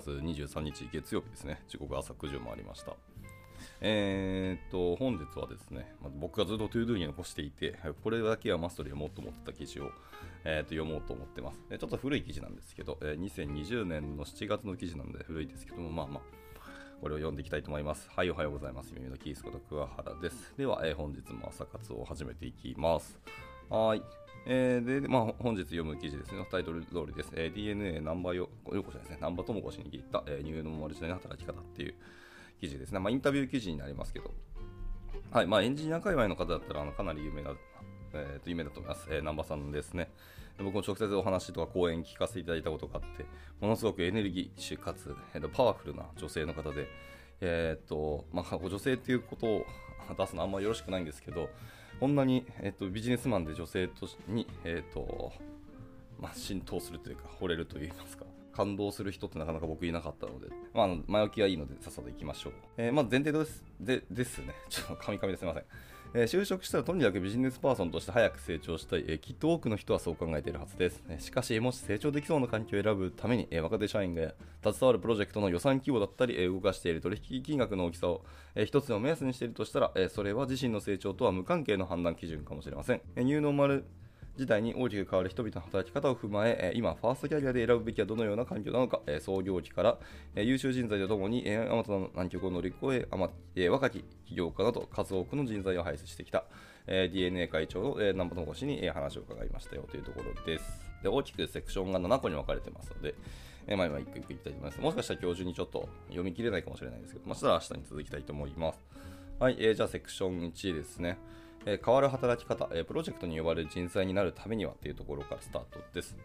月23日月曜日ですね。時刻朝9時を回りました。えー、っと、本日はですね、ま僕がずっと ToDo に残していて、これだけはマストで読もうと思ってた記事を、えー、っと読もうと思ってます。ちょっと古い記事なんですけど、え2020年の7月の記事なんで古いですけども、まあまあ、これを読んでいきたいと思います。はい、おはようございます。耳のキースこと桑原です。では、えー、本日も朝活を始めていきます。はい。えー、で、まあ、本日読む記事ですね、タイトル通りです。えー、DNA ナンバーよ、よこしですね、ナンバーともこしに聞いた、えー、ニューノーマル時代の働き方っていう記事ですね。まあ、インタビュー記事になりますけど、はい、まあ、エンジニア界隈の方だったら、あのかなり有名な、えー、と有名だと思います。えー、南波さんですね。僕も直接お話とか講演聞かせていただいたことがあって、ものすごくエネルギッシュかつ、えー、パワフルな女性の方で、えーとまあ、女性っていうことを出すのはあんまりよろしくないんですけど、こんなに、えっと、ビジネスマンで女性とに、えーとまあ、浸透するというか、惚れるといいますか、感動する人ってなかなか僕いなかったので、まあ、前置きはいいので、さっさと行きましょう。えー、まず前提ですでですね、ちょっとカミカミですみません。えー、就職したらとにかくビジネスパーソンとして早く成長したい、えー、きっと多くの人はそう考えているはずです。えしかし、もし成長できそうな環境を選ぶために、え若手社員が携わるプロジェクトの予算規模だったり、え動かしている取引金額の大きさを、え一つの目安にしているとしたら、えそれは自身の成長とは無関係の判断基準かもしれません。えニューノーマル時代に大きく変わる人々の働き方を踏まえ、今、ファーストキャリアで選ぶべきはどのような環境なのか、創業期から優秀人材とともに、あまたの難局を乗り越え、若き起業家など数多くの人材を輩出してきた、DNA 会長の南波智子氏に話を伺いましたよというところです。で大きくセクションが7個に分かれてますので、えー、まあ今一個一個いきたいと思います。もしかしたら今日中にちょっと読み切れないかもしれないですけど、まあ、したら明日に続きたいと思います。はい、えー、じゃあセクション1ですね。え変わる働き方、えプロジェクトに呼ばれる人材になるためにはというところからスタートです。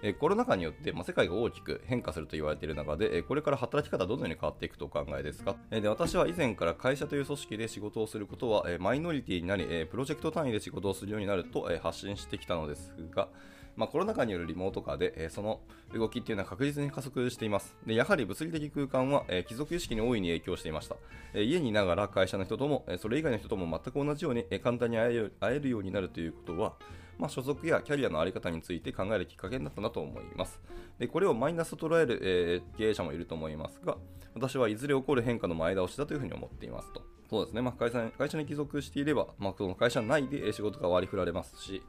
えコロナ禍によって、まあ、世界が大きく変化すると言われている中で、えこれから働き方はどのように変わっていくとお考えですか、えで私は以前から会社という組織で仕事をすることは、えマイノリティになり、えプロジェクト単位で仕事をするようになると、え発信してきたのですが、まあ、コロナ禍によるリモート化で、えその動きっていうのは確実に加速しています。でやはり物理的空間は、え貴族意識に大いに影響していました。え家にいながら会社の人とも、えそれ以外の人とも全く同じように、え簡単に会え会えるようになるということは、まあ、所属やキャリアの在り方について考えるきっかけになったなと思います。でこれをマイナスと捉える、えー、経営者もいると思いますが、私はいずれ起こる変化の前倒しだというふうに思っていますと。そうですね、まあ、会社会社に帰属していれば、まあ、その会社内で仕事が割り振られますし、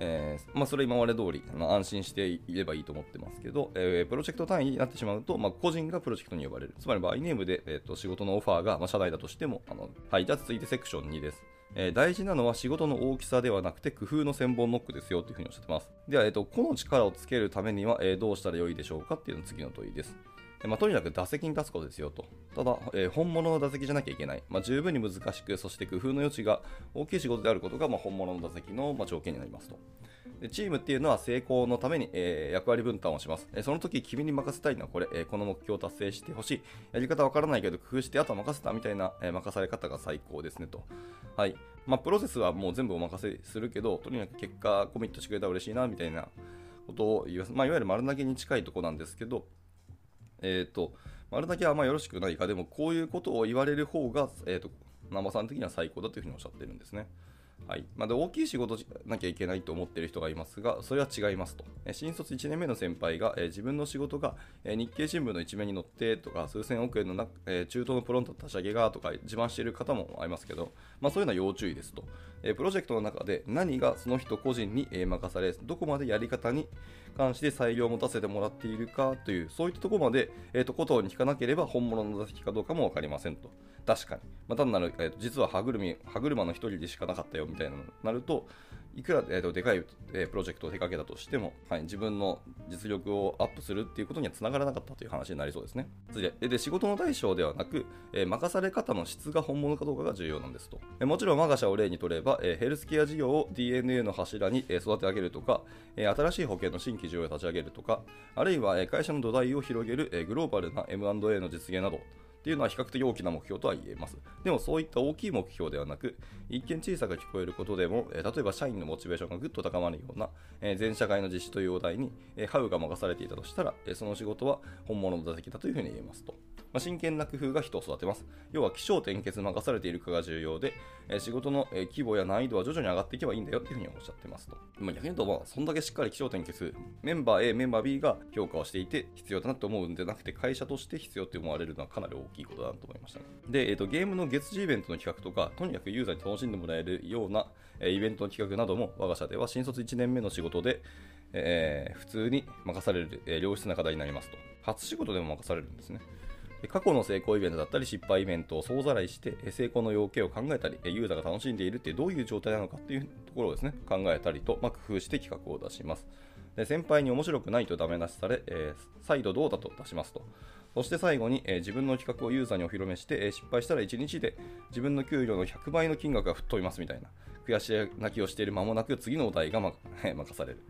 えー、まあ、それ今まで通りあ安心していればいいと思ってますけど、えー、プロジェクト単位になってしまうと、まあ、個人がプロジェクトに呼ばれる。つまり、バイネームで、えーと、仕事のオファーが、まあ、社内だとしても、あのはい、じゃあ続いてセクション2です。えー、大事なのは仕事の大きさではなくて工夫の千本ノックですよというふうにおっしゃってます。では、えーと、個の力をつけるためには、えー、どうしたらよいでしょうかっていうの次の問いです。まあ、とにかく打席に立つことですよと。ただ、えー、本物の打席じゃなきゃいけない。まあ、十分に難しく、そして工夫の余地が大きい仕事であることが、まあ、本物の打席の、ま条件になりますと。でチームっていうのは成功のために、えー、役割分担をします、えー、その時君に任せたいのはこれ、えー、この目標を達成してほしい。やり方わからないけど工夫してあとは任せたみたいな、え任され方が最高ですねと。はい。まあ、プロセスはもう全部お任せするけど、とにかく結果コミットしてくれたら嬉しいなみたいなことを言います。まあ、いわゆる丸投げに近いとこなんですけど、えっ、と、丸投げはあんまよろしくないか、でもこういうことを言われる方が、えっ、と、南波さん的には最高だというふうにおっしゃってるんですね。はいまあ、で大きい仕事じゃなきゃいけないと思っている人がいますが、それは違いますと。新卒1年目の先輩が、え自分の仕事が、え日経新聞の一面に載ってとか、数千億円のな、え中東のプロント立ち上げがとか自慢している方もありますけど、まあ、そういうのは要注意ですと。プロジェクトの中で何がその人個人に、任され、どこまでやり方に関して裁量を持たせてもらっているかという、そういったところまで、えーと、ことに聞かなければ本物の座席かどうかも分かりませんと。確かに。まあ、単なる、えー、実は歯車歯車の一人でしかなかったよみたいなのになると、いくら、えーと、でかい、えー、プロジェクトを手掛けたとしても、はい、自分の実力をアップするっていうことにはつながらなかったという話になりそうですね。次で仕事の対象ではなく、えー、任され方の質が本物かどうかが重要なんですと。え、もちろん我が社を例にとれば、え、ヘルスケア事業を DNA の柱に育て上げるとか、え、新しい保険の新規事業を立ち上げるとか、あるいは会社の土台を広げるえグローバルな M&A の実現など、っていうのは比較的大きな目標とは言えます。でもそういった大きい目標ではなく、一見小さく聞こえることでも、例えば社員のモチベーションがぐっと高まるような、全社会の実施というお題に、ハウが任されていたとしたら、その仕事は本物の座席だというふうに言えますと。まあ、真剣な工夫が人を育てます。要は、気象転結任されているかが重要で、仕事の、規模や難易度は徐々に上がっていけばいいんだよっていうふうにおっしゃってますと。まあ、逆に言うと、まあ、そんだけしっかり気象転結、メンバー A、メンバー B が評価をしていて必要だなと思うんでなくて、会社として必要って思われるのはかなり大きいことだなと思いましたね。で、えーと、ゲームの月次イベントの企画とか、とにかくユーザーに楽しんでもらえるような、えー、イベントの企画なども、我が社では新卒1年目の仕事で、えー、普通に任される、えー、良質な課題になりますと。初仕事でも任されるんですね。過去の成功イベントだったり失敗イベントを総ざらいして成功の要件を考えたりユーザーが楽しんでいるってどういう状態なのかっていうところをですね考えたりと、まあ、工夫して企画を出しますで先輩に面白くないとダメ出しされ、えー、再度どうだと出しますとそして最後に、えー、自分の企画をユーザーにお披露目して、えー、失敗したら1日で自分の給料の100倍の金額が吹っ飛びますみたいな悔し泣きをしている間もなく次のお題が、ま、任される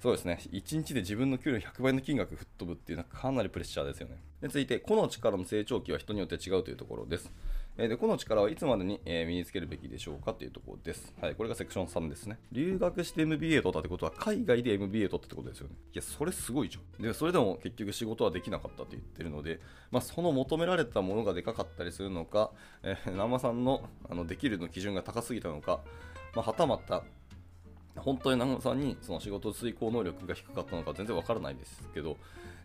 そうですね。1日で自分の給料100倍の金額吹っ飛ぶっていうのはかなりプレッシャーですよね。で続いて、個の力の成長期は人によって違うというところです。えで、個の力はいつまでに、え身につけるべきでしょうかというところです。はい、これがセクション3ですね。留学して MBA 取ったってことは、海外で MBA 取ったってことですよね。いや、それすごいじゃん。で、それでも結局仕事はできなかったって言ってるので、まあ、その求められたものがでかかったりするのか、えー、南波さんのあのできるの基準が高すぎたのか、まあ、はたまた、本当に長野さんにその仕事遂行能力が低かったのか全然わからないですけど、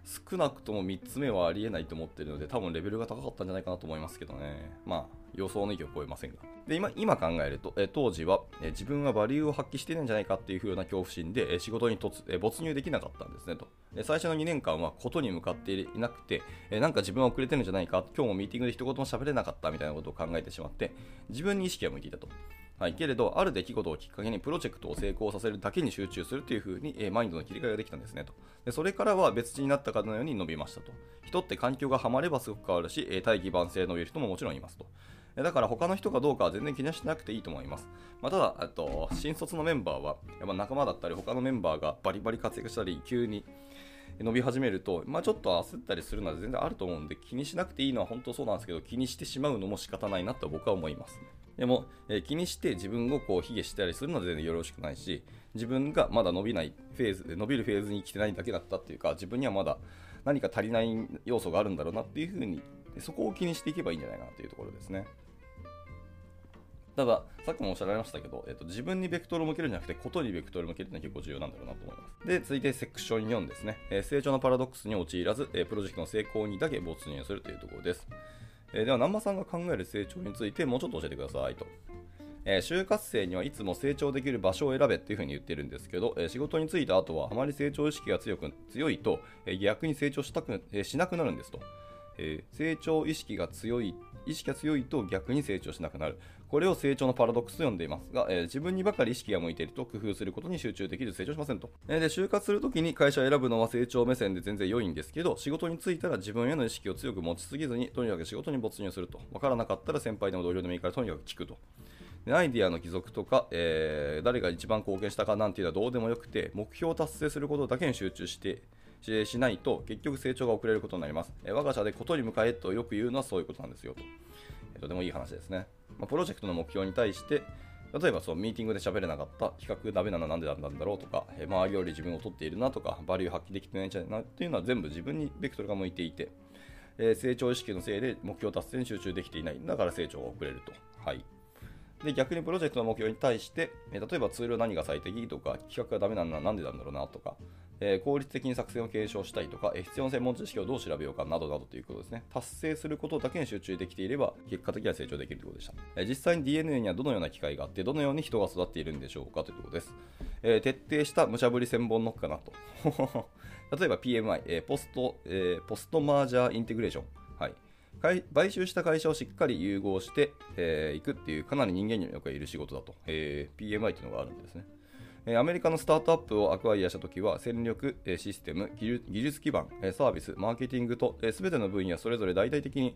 少なくとも3つ目はありえないと思ってるので、多分レベルが高かったんじゃないかなと思いますけどね。まあ、予想の域を超えませんが。で、今、今考えると、え当時はえ自分はバリューを発揮してないんじゃないかっていう風な恐怖心でえ仕事に突え没入できなかったんですねと。最初の2年間はことに向かっていなくて、えなんか自分は遅れてるんじゃないか、今日もミーティングで一言も喋れなかったみたいなことを考えてしまって、自分に意識が向いていたと。はい、けれど、ある出来事をきっかけにプロジェクトを成功させるだけに集中するというふうに、えー、マインドの切り替えができたんですねとで。それからは別人になったかのように伸びましたと。人って環境がハマればすごく変わるし、えー、大器晩成の言える人ももちろんいますと。だから他の人がどうかは全然気にしなくていいと思います。まあ、ただ、と新卒のメンバーは、やっぱ仲間だったり他のメンバーがバリバリ活躍したり、急に伸び始めると、まあ、ちょっと焦ったりするのは全然あると思うんで、気にしなくていいのは本当そうなんですけど、気にしてしまうのも仕方ないなと僕は思います。ねでも、えー、気にして自分をこう卑下したりするのは全然よろしくないし、自分がまだ伸びないフェーズ、伸びるフェーズに来てないだけだったっていうか、自分にはまだ何か足りない要素があるんだろうなっていうふうに、そこを気にしていけばいいんじゃないかなというところですね。ただ、さっきもおっしゃられましたけど、えっと、自分にベクトルを向けるんじゃなくて、ことにベクトルを向けるのは結構重要なんだろうなと思います。で、続いてセクション4ですね。えー、成長のパラドックスに陥らず、えー、プロジェクトの成功にだけ没入するというところです。えー、では、南波さんが考える成長についてもうちょっと教えてくださいと。えー、就活生にはいつも成長できる場所を選べっていうふうに言ってるんですけど、えー、仕事に就いた後はあまり成長意識が強く強いと、えー、逆に成長したく、えしなくなるんですと、え成長意識が強い意識が強いと逆に成長しなくなる。これを成長のパラドックスと呼んでいますが、えー、自分にばかり意識が向いていると工夫することに集中できず成長しませんと。えー、で、就活するときに会社を選ぶのは成長目線で全然良いんですけど、仕事に就いたら自分への意識を強く持ちすぎずに、とにかく仕事に没入すると。わからなかったら先輩でも同僚でもいいからとにかく聞くと。でアイディアの帰属とか、えー、誰が一番貢献したかなんていうのはどうでもよくて、目標を達成することだけに集中してしないと結局成長が遅れることになります。え、我が社でことに向かえとよく言うのはそういうことなんですよと。とてもいい話ですね。まあ、プロジェクトの目標に対して、例えばそうミーティングで喋れなかった、企画ダメなのはなんでなんだろうとか、え、周りより自分を取っているなとか、バリュー発揮できてないんじゃないなっていうのは全部自分にベクトルが向いていて、えー、成長意識のせいで目標達成に集中できていない。だから成長が遅れると。はい。で逆にプロジェクトの目標に対して、え例えばツールは何が最適とか、企画がダメなのはなんでなんだろうなとか、えー、効率的に作戦を継承したいとか、必要な専門知識をどう調べようかなどなどということですね。達成することだけに集中できていれば、結果的には成長できるということでした。えー、実際に DNA にはどのような機会があって、どのように人が育っているんでしょうかということです。え徹底した無茶ぶり千本ノックかなと。例えば PMI、えポスト、えポストマージャーインテグレーション。はい。買収した会社をしっかり融合してい、えー、くっていうかなり人間によくいる仕事だと、えー、PMI というのがあるんですね。アメリカのスタートアップをアクアイアしたときは、戦力、システム、技術基盤、サービス、マーケティングと、すべての分野それぞれ大々的に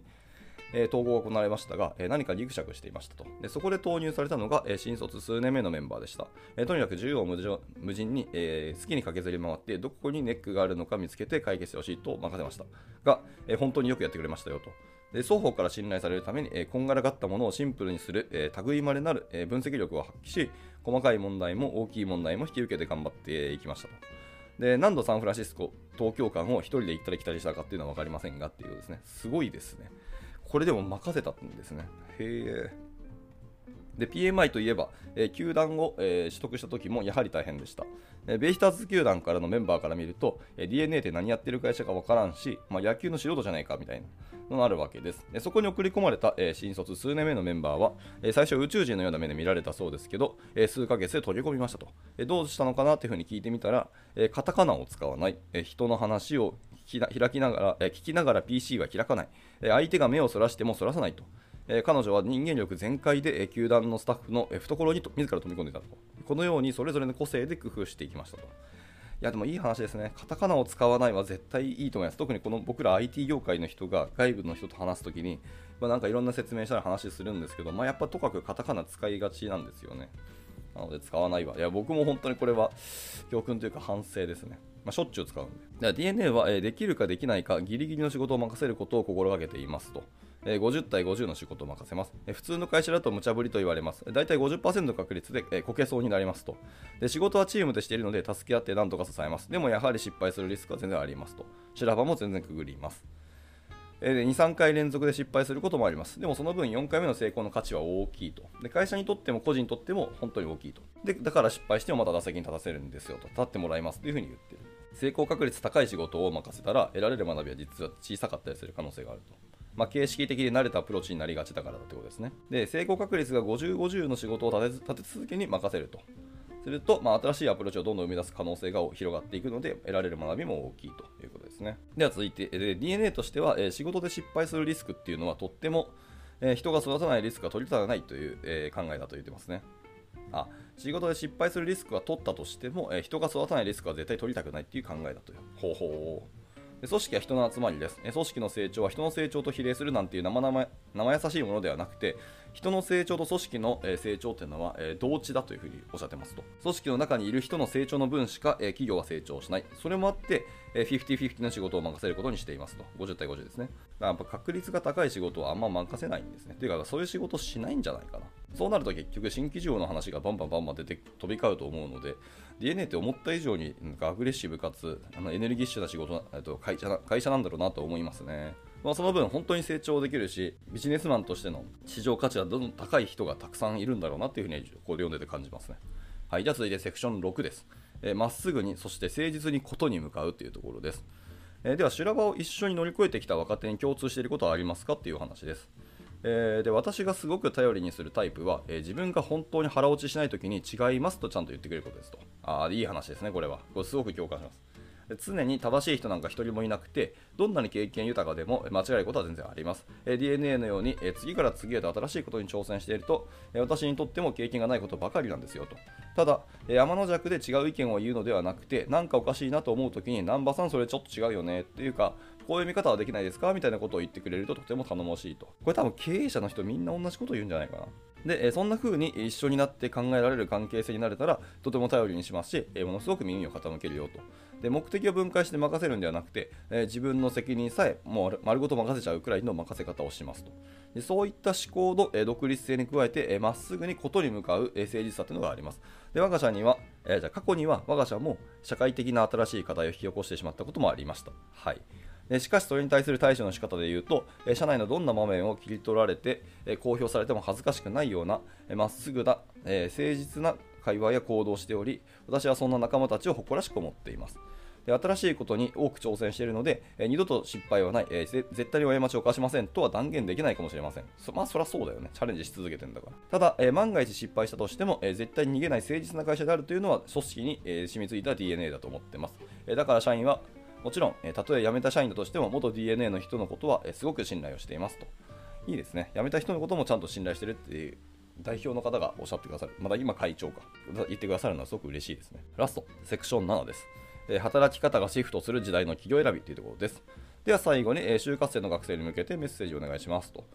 統合が行われましたが、何かギクシャクしていましたと。でそこで投入されたのが、新卒数年目のメンバーでした。とにかく縦横無尽に、好きに駆けずり回って、どこにネックがあるのか見つけて解決してほしいと任せました。が、本当によくやってくれましたよと。で双方から信頼されるために、えこんがらがったものをシンプルにする、えー類まれなる、え分析力を発揮し、細かい問題も大きい問題も引き受けて頑張っていきましたと。で何度サンフランシスコ東京間を1人で行ったり来たりしたかっていうのは分かりませんがっていうですね。すごいですね。これでも任せたんですね。へえで PMI といえば、えー球団を、えー取得した時もやはり大変でした、えーベイスターズ球団からのメンバーから見ると、え DNA って何やってる会社か分からんし、まあ、野球の素人じゃないかみたいな。のがあるわけです。でそこに送り込まれた、えー新卒数年目のメンバーは、えー最初宇宙人のような目で見られたそうですけど、えー数ヶ月で取り込みましたと、えどうしたのかなっていうふうに聞いてみたら、えカタカナを使わない、え人の話を聞きな開きながら、え聞きながら PC は開かない、え相手が目をそらしてもそらさないと、彼女は人間力全開で、球団のスタッフの、懐にと自ら飛び込んでいたと。このようにそれぞれの個性で工夫していきましたと。いやでもいい話ですね。カタカナを使わないは絶対いいと思います。特にこの僕ら IT 業界の人が外部の人と話すときに、まあ、なんかいろんな説明したら話するんですけど、まあ、やっぱとかくカタカナ使いがちなんですよね。なので使わないわ。いや僕も本当にこれは教訓というか反省ですね。まあ、しょっちゅう使うんで。DNA は、えできるかできないかギリギリの仕事を任せることを心がけていますと。え50対50の仕事を任せます、え普通の会社だと無茶ぶりと言われます。だいたい50%の確率で、えこけそうになりますとで。仕事はチームでしているので助け合って何とか支えます。でもやはり失敗するリスクは全然ありますと。修羅場も全然くぐります。で2、3回連続で失敗することもあります。でもその分4回目の成功の価値は大きいと。で会社にとっても個人にとっても本当に大きいと。でだから失敗してもまた打席に立たせるんですよと。立ってもらいますというふうに言ってる。成功確率高い仕事を任せたら得られる学びは実は小さかったりする可能性があると。まあ、形式的で慣れたアプローチになりがちだからだってことですね。で、成功確率が50、50の仕事を立て立て続けに任せると。すると、まあ、新しいアプローチをどんどん生み出す可能性が広がっていくので、得られる学びも大きいということですね。では続いて、DNA としては、えー仕事で失敗するリスクっていうのはとっても、えー人が育たないリスクが取り立たないという、えー考えだと言ってますね。あ仕事で失敗するリスクは取ったとしても、え人が育たないリスクは絶対取りたくないっていう考えだという方法組織は人の集まりです。組織の成長は人の成長と比例するなんていう生々生優しいものではなくて、人の成長と組織の成長というのは同値だというふうにおっしゃってますと。組織の中にいる人の成長の分しか企業は成長しない。それもあって、50-50の仕事を任せることにしていますと。50対50ですね。だからやっぱ確率が高い仕事はあんま任せないんですね。というか、そういう仕事しないんじゃないかな。そうなると結局新規事業の話がバンバンバンバン出て飛び交うと思うので DNA って思った以上になんかアグレッシブかつあのエネルギッシュな仕事えっと会社な会社なんだろうなと思いますね。まあ、その分本当に成長できるしビジネスマンとしての市場価値はどんどん高い人がたくさんいるんだろうなっていうふうにここで読んでて感じますね。はい、じゃあ続いてセクション6です。えーまっすぐにそして誠実にことに向かうというところです。えーでは修羅場を一緒に乗り越えてきた若手に共通していることはありますかっていう話です。えーで私がすごく頼りにするタイプは、えー自分が本当に腹落ちしないときに違いますとちゃんと言ってくれることですと。ああ、いい話ですね、これは。これすごく共感します。常に正しい人なんか一人もいなくて、どんなに経験豊かでも間違えることは全然あります。え DNA のように、え次から次へと新しいことに挑戦していると、え私にとっても経験がないことばかりなんですよと。ただ、え山の弱で違う意見を言うのではなくて、なんかおかしいなと思うときに、南波さんそれちょっと違うよねっていうか、こういう見方はできないですかみたいなことを言ってくれるととても頼もしいと。これ多分経営者の人みんな同じこと言うんじゃないかな。で、そんな風に一緒になって考えられる関係性になれたら、とても頼りにしますし、ものすごく耳を傾けるよと。で、目的を分解して任せるんではなくて、自分の責任さえもう丸ごと任せちゃうくらいの任せ方をしますと。でそういった思考の、独立性に加えて、まっすぐにことに向かう、誠実さというのがあります。で、我が社には、えーじゃあ過去には我が社も社会的な新しい課題を引き起こしてしまったこともありました。はい。しかしそれに対する対処の仕方で言うと、社内のどんな場面を切り取られて、公表されても恥ずかしくないようなま、っすぐな、誠実な会話や行動をしており私はそんな仲間たちを誇らしく思っています。で新しいことに多く挑戦しているので、え二度と失敗はない、え絶対に過ちを犯しませんとは断言できないかもしれません。そまあそりゃそうだよね。チャレンジし続けてんだから。ただ、え万が一失敗したとしても、え絶対に逃げない誠実な会社であるというのは組織に、え染みついた DNA だと思ってます、えだから社員はもちろん、えたとえ辞めた社員だとしても元 DNA の人のことは、えすごく信頼をしていますといいですね辞めた人のこともちゃんと信頼してるっていう代表の方がおっしゃってくださる。まだ今会長か。言ってくださるのはすごく嬉しいですね。ラスト、セクション7です。え働き方がシフトする時代の企業選びというところです。では最後に、え就活生の学生に向けてメッセージをお願いしますと。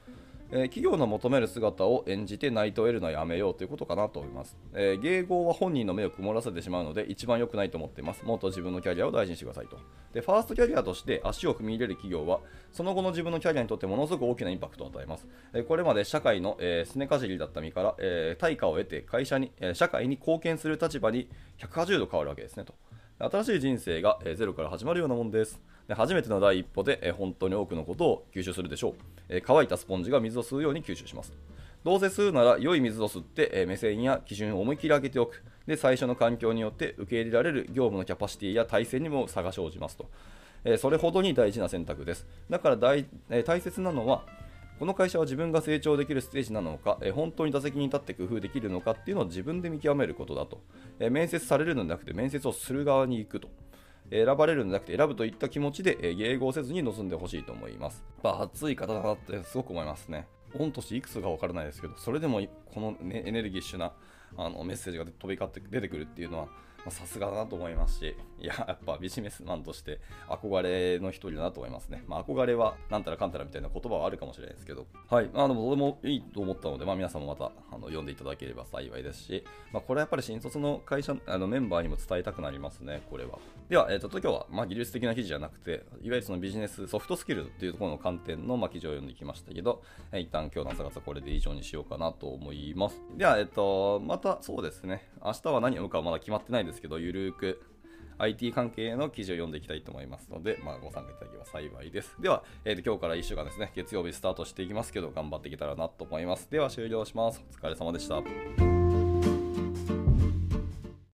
え、企業の求める姿を演じてナイトを得るのはやめようということかなと思います。えー、迎合は本人の目を曇らせてしまうので一番良くないと思っています。もっと自分のキャリアを大事にしてくださいと。で、ファーストキャリアとして足を踏み入れる企業は、その後の自分のキャリアにとってものすごく大きなインパクトを与えます。え、これまで社会の、えー、すねかじりだった身から、えー、対価を得て会社に、え、社会に貢献する立場に180度変わるわけですねと。新しい人生が、ゼロから始まるようなもんです。で初めての第一歩で、本当に多くのことを吸収するでしょう、乾いたスポンジが水を吸うように吸収します。どうせ吸うなら良い水を吸って、目線や基準を思い切り上げておく。で最初の環境によって受け入れられる業務のキャパシティや体制にも差が生じますと、それほどに大事な選択です。だから大,、大切なのはこの会社は自分が成長できるステージなのか、え本当に打席に立って工夫できるのかっていうのを自分で見極めることだと、え面接されるのではなくて面接をする側に行くと選ばれるんじゃなくて選ぶといった気持ちで迎合せずに臨んでほしいと思います。まあ、熱い方だなってすごく思いますね。御年いくつか分からないですけど、それでもこの、ね、エネルギッシュなあのメッセージが飛び交って出てくるっていうのは、さすがだなと思いますし、いや、やっぱビジネスマンとして憧れの一人だなと思いますね。まあ、憧れはなんたらかんたらみたいな言葉はあるかもしれないですけど、はい。まあの、とてもいいと思ったので、まあ、皆さんもまたあの読んでいただければ幸いですし、まあ、これはやっぱり新卒の会社、あのメンバーにも伝えたくなりますね、これは。では、えっ、ー、と、今日は、まあ、技術的な記事じゃなくて、いわゆるそのビジネス、ソフトスキルっていうところの観点の、まあ、記事を読んできましたけど、えー、一旦今日の朝方これで以上にしようかなと思います。では、えっ、ー、と、またそうですね、明日は何読むかはまだ決まってないですですけど、ゆるーく IT 関係の記事を読んでいきたいと思いますので、まあ、ご参加いただければ幸いです。では、えー、と今日から1週間ですね、月曜日スタートしていきますけど、頑張っていけたらなと思います。では、終了します。お疲れ様でした。